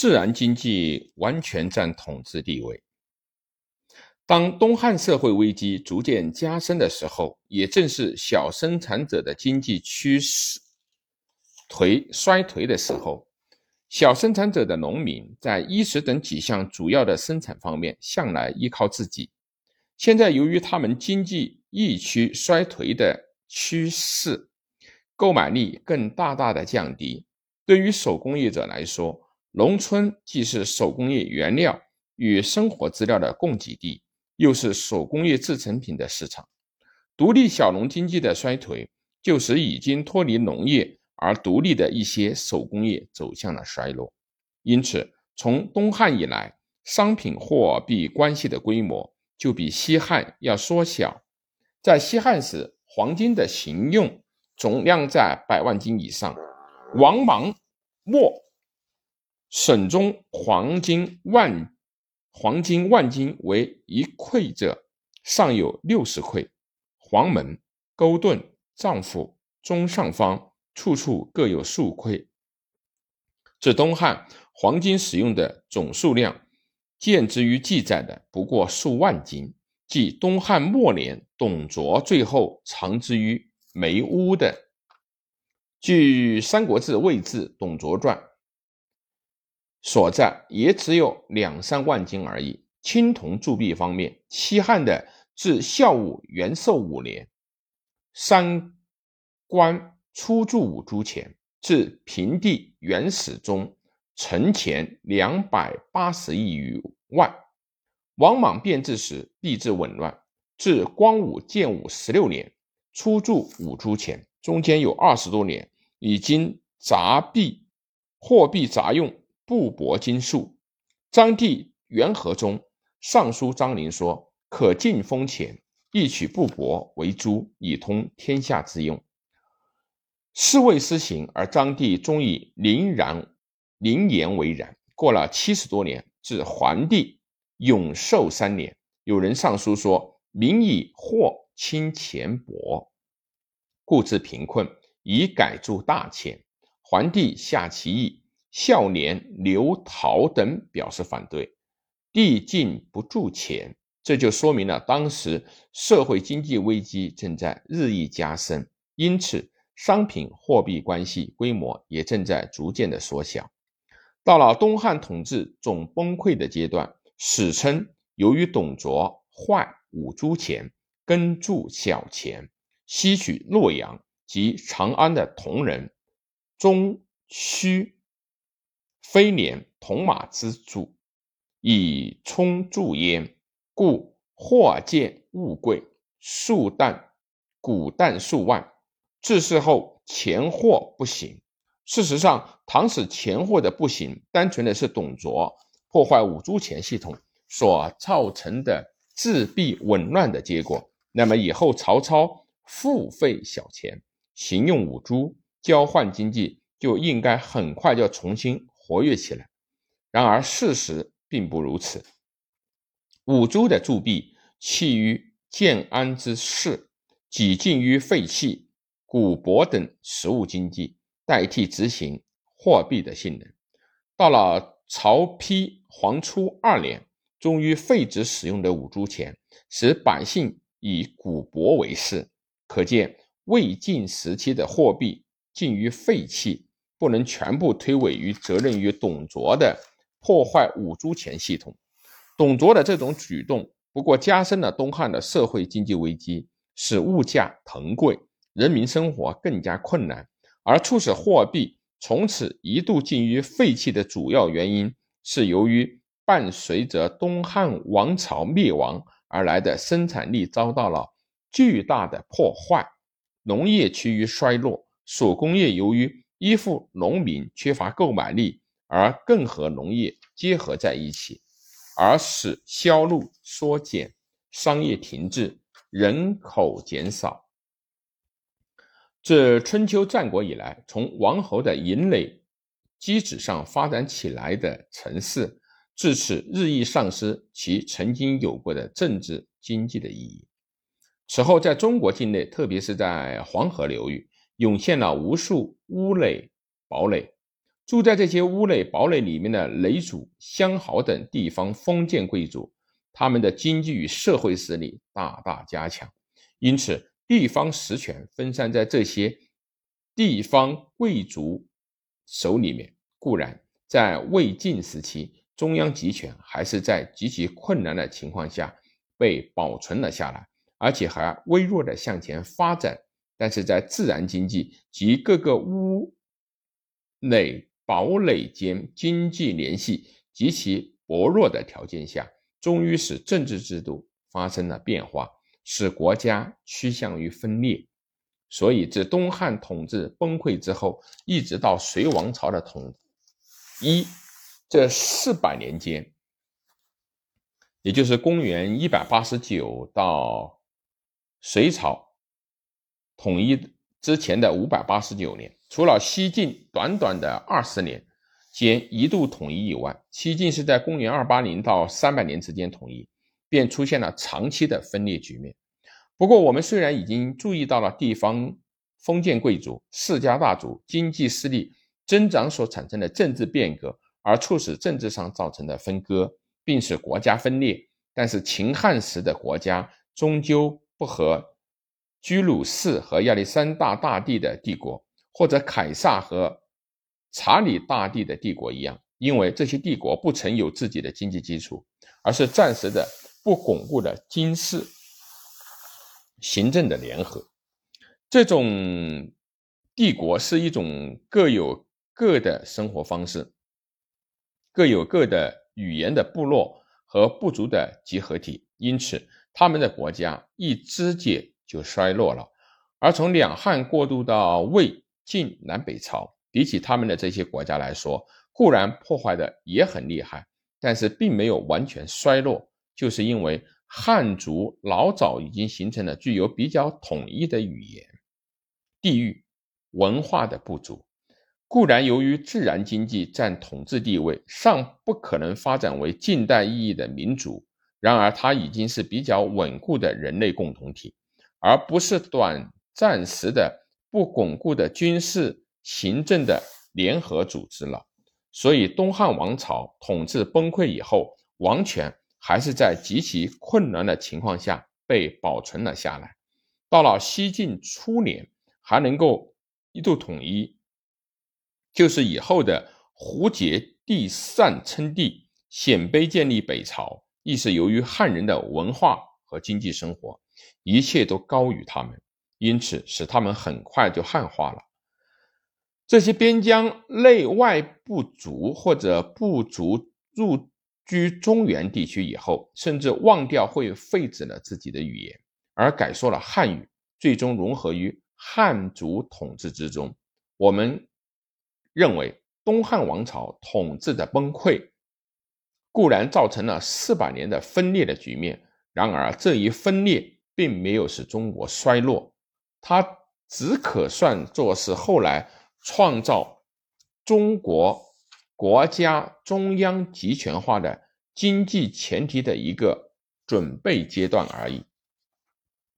自然经济完全占统治地位。当东汉社会危机逐渐加深的时候，也正是小生产者的经济趋势颓衰颓的时候。小生产者的农民在衣食等几项主要的生产方面，向来依靠自己。现在由于他们经济逆趋衰颓的趋势，购买力更大大的降低。对于手工业者来说，农村既是手工业原料与生活资料的供给地。又是手工业制成品的市场，独立小农经济的衰退，就使已经脱离农业而独立的一些手工业走向了衰落。因此，从东汉以来，商品货币关系的规模就比西汉要缩小。在西汉时，黄金的行用总量在百万斤以上，王莽末省中黄金万。黄金万斤为一馈者，上有六十馈。黄门、勾顿、丈夫中上方，处处各有数馈。至东汉，黄金使用的总数量，见之于记载的不过数万斤，即东汉末年董卓最后藏之于煤屋的。据《三国志·魏志·董卓传》。所在也只有两三万斤而已。青铜铸币方面，西汉的自孝武元寿五年，三官初铸五铢钱，至平帝元始中，成钱两百八十亿余万。王莽变质时，币制紊乱，至光武建武十六年，初铸五铢钱，中间有二十多年，已经杂币货币杂用。布帛金粟，张帝元和中，尚书张陵说：“可尽封钱，一取布帛为珠，以通天下之用。”是谓施行，而张帝终以凌然凌言为然。过了七十多年，至桓帝永寿三年，有人上书说：“民以货轻钱薄，故致贫困，以改铸大钱。”桓帝下其意。孝廉、刘陶等表示反对，帝竟不铸钱，这就说明了当时社会经济危机正在日益加深，因此商品货币关系规模也正在逐渐的缩小。到了东汉统治总崩溃的阶段，史称由于董卓坏五铢钱，耕铸小钱，吸取洛阳及长安的铜人、中须。非连铜马之主，以充铸焉，故货贱物贵，数担古担数万。自世后钱货不行。事实上，唐使钱货的不行，单纯的是董卓破坏五铢钱系统所造成的制币紊乱的结果。那么以后曹操付费小钱，行用五铢交换经济，就应该很快就重新。活跃起来，然而事实并不如此。五铢的铸币弃于建安之势，几近于废弃古帛等实物经济，代替执行货币的性能。到了曹丕皇初二年，终于废止使用的五铢钱，使百姓以古帛为事。可见魏晋时期的货币近于废弃。不能全部推诿于责任于董卓的破坏五铢钱系统。董卓的这种举动，不过加深了东汉的社会经济危机，使物价腾贵，人民生活更加困难。而促使货币从此一度近于废弃的主要原因，是由于伴随着东汉王朝灭亡而来的生产力遭到了巨大的破坏，农业趋于衰落，手工业由于依附农民缺乏购买力，而更和农业结合在一起，而使销路缩减、商业停滞、人口减少。自春秋战国以来，从王侯的营垒基础上发展起来的城市，至此日益丧失其曾经有过的政治经济的意义。此后，在中国境内，特别是在黄河流域。涌现了无数屋垒、堡垒，住在这些屋垒堡垒里面的雷主、乡豪等地方封建贵族，他们的经济与社会实力大大加强，因此地方实权分散在这些地方贵族手里面。固然，在魏晋时期，中央集权还是在极其困难的情况下被保存了下来，而且还微弱的向前发展。但是在自然经济及各个屋垒。堡垒间经济联系极其薄弱的条件下，终于使政治制度发生了变化，使国家趋向于分裂。所以，自东汉统治崩溃之后，一直到隋王朝的统一这四百年间，也就是公元一百八十九到隋朝统一之前的五百八十九年。除了西晋短短的二十年间一度统一以外，西晋是在公元二八零到三百年之间统一，便出现了长期的分裂局面。不过，我们虽然已经注意到了地方封建贵族、世家大族经济势力增长所产生的政治变革，而促使政治上造成的分割，并使国家分裂，但是秦汉时的国家终究不和居鲁士和亚历山大大帝的帝国。或者凯撒和查理大帝的帝国一样，因为这些帝国不曾有自己的经济基础，而是暂时的不巩固的军事行政的联合。这种帝国是一种各有各的生活方式、各有各的语言的部落和部族的集合体，因此他们的国家一肢解就衰落了。而从两汉过渡到魏。晋南北朝比起他们的这些国家来说，固然破坏的也很厉害，但是并没有完全衰落，就是因为汉族老早已经形成了具有比较统一的语言、地域、文化的不足。固然由于自然经济占统治地位，尚不可能发展为近代意义的民族，然而它已经是比较稳固的人类共同体，而不是短暂时的。不巩固的军事行政的联合组织了，所以东汉王朝统治崩溃以后，王权还是在极其困难的情况下被保存了下来。到了西晋初年，还能够一度统一，就是以后的胡节第三称帝，鲜卑建立北朝，亦是由于汉人的文化和经济生活，一切都高于他们。因此，使他们很快就汉化了。这些边疆内外部族或者部族入居中原地区以后，甚至忘掉会废止了自己的语言，而改说了汉语，最终融合于汉族统治之中。我们认为，东汉王朝统治的崩溃固然造成了四百年的分裂的局面，然而这一分裂并没有使中国衰落。它只可算作是后来创造中国国家中央集权化的经济前提的一个准备阶段而已。